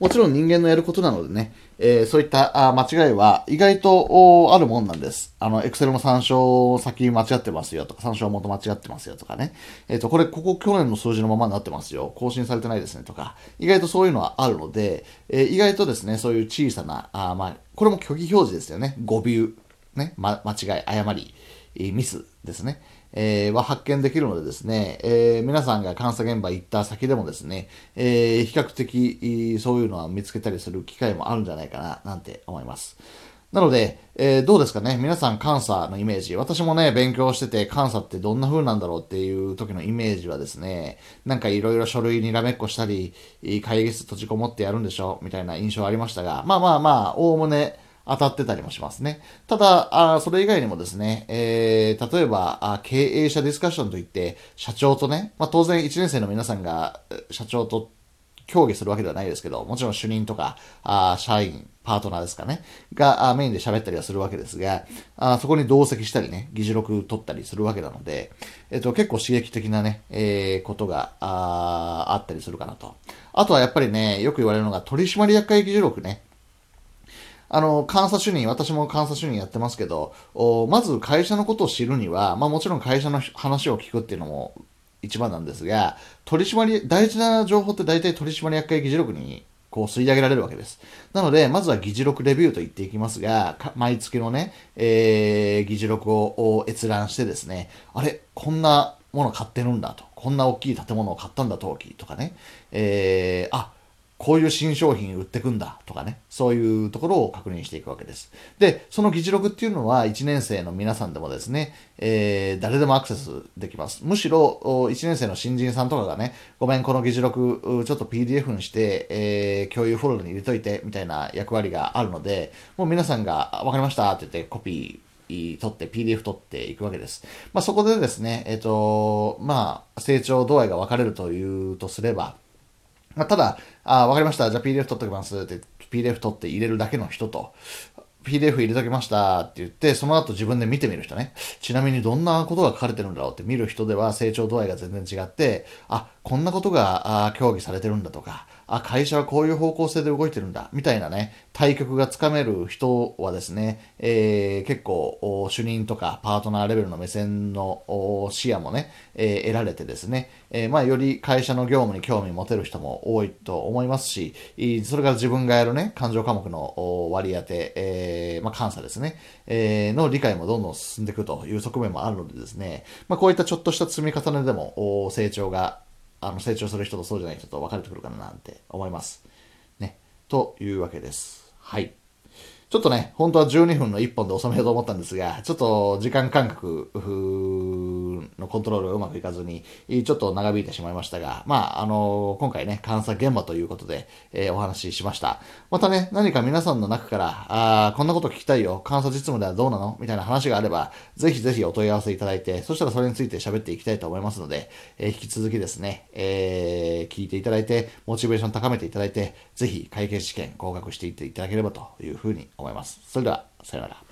もちろん人間のやることなのでね、えー、そういった間違いは意外とあるもんなんです。あの、エクセルの参照先間違ってますよとか、参照元間違ってますよとかね。えっ、ー、と、これ、ここ去年の数字のままになってますよ。更新されてないですねとか、意外とそういうのはあるので、えー、意外とですね、そういう小さな、あまあ、これも虚偽表示ですよね。誤ビュー、ね、ま、間違い、誤り、ミスですね。えー、は発見できるのでですね、えー、皆さんが監査現場行った先でもですね、えー、比較的そういうのは見つけたりする機会もあるんじゃないかな、なんて思います。なので、えー、どうですかね皆さん監査のイメージ。私もね、勉強してて監査ってどんな風なんだろうっていう時のイメージはですね、なんかいろいろ書類にらめっこしたり、会議室閉じこもってやるんでしょみたいな印象ありましたが、まあまあまあ、おおむね、当たってたりもしますね。ただ、あそれ以外にもですね、えー、例えばあ、経営者ディスカッションといって、社長とね、まあ、当然1年生の皆さんが社長と協議するわけではないですけど、もちろん主任とか、あ社員、パートナーですかね、がメインで喋ったりはするわけですが、あそこに同席したりね、議事録取ったりするわけなので、えっと、結構刺激的なね、えー、ことがああったりするかなと。あとはやっぱりね、よく言われるのが取締役会議事録ね。あの、監査主任、私も監査主任やってますけど、まず会社のことを知るには、まあもちろん会社の話を聞くっていうのも一番なんですが、取締り大事な情報って大体取締役会議事録にこう吸い上げられるわけです。なので、まずは議事録レビューと言っていきますが、毎月のね、えー、議事録を閲覧してですね、あれ、こんなもの買ってるんだと。こんな大きい建物を買ったんだ、陶器とかね。えー、あ、こういう新商品売ってくんだとかね、そういうところを確認していくわけです。で、その議事録っていうのは1年生の皆さんでもですね、えー、誰でもアクセスできます。むしろ1年生の新人さんとかがね、ごめん、この議事録ちょっと PDF にして、えー、共有フォルダに入れといてみたいな役割があるので、もう皆さんがわかりましたって言ってコピー取って PDF 取っていくわけです。まあ、そこでですね、えっ、ー、と、まあ、成長度合いが分かれるというとすれば、まあ、ただ、あ、わかりました。じゃあ PDF 取っておきますって、PDF 取って入れるだけの人と、PDF 入れときましたって言って、その後自分で見てみる人ね。ちなみにどんなことが書かれてるんだろうって見る人では成長度合いが全然違って、あ、こんなことがあ協議されてるんだとか、あ、会社はこういう方向性で動いてるんだ、みたいなね、対局がつかめる人はですね、えー、結構、主任とかパートナーレベルの目線の視野もね、えー、得られてですね、えー、まあ、より会社の業務に興味持てる人も多いと思いますし、それから自分がやるね、感情科目の割り当て、えー、まあ、監査ですね、えー、の理解もどんどん進んでいくという側面もあるのでですね、まあ、こういったちょっとした積み重ねでも成長があの成長する人とそうじゃない人と分かれてくるかななんて思います。ね。というわけです。はい。ちょっとね、本当は12分の1本で収めようと思ったんですが、ちょっと時間感覚コントロールがうまくいかずに、ちょっと長引いてしまいましたが、まあ、あの今回ね、監査現場ということで、えー、お話ししました。またね、何か皆さんの中から、あこんなこと聞きたいよ、監査実務ではどうなの？みたいな話があれば、ぜひぜひお問い合わせいただいて、そしたらそれについて喋っていきたいと思いますので、えー、引き続きですね、えー、聞いていただいて、モチベーション高めていただいて、ぜひ会計試験合格していっていただければというふうに思います。それでは、さようなら。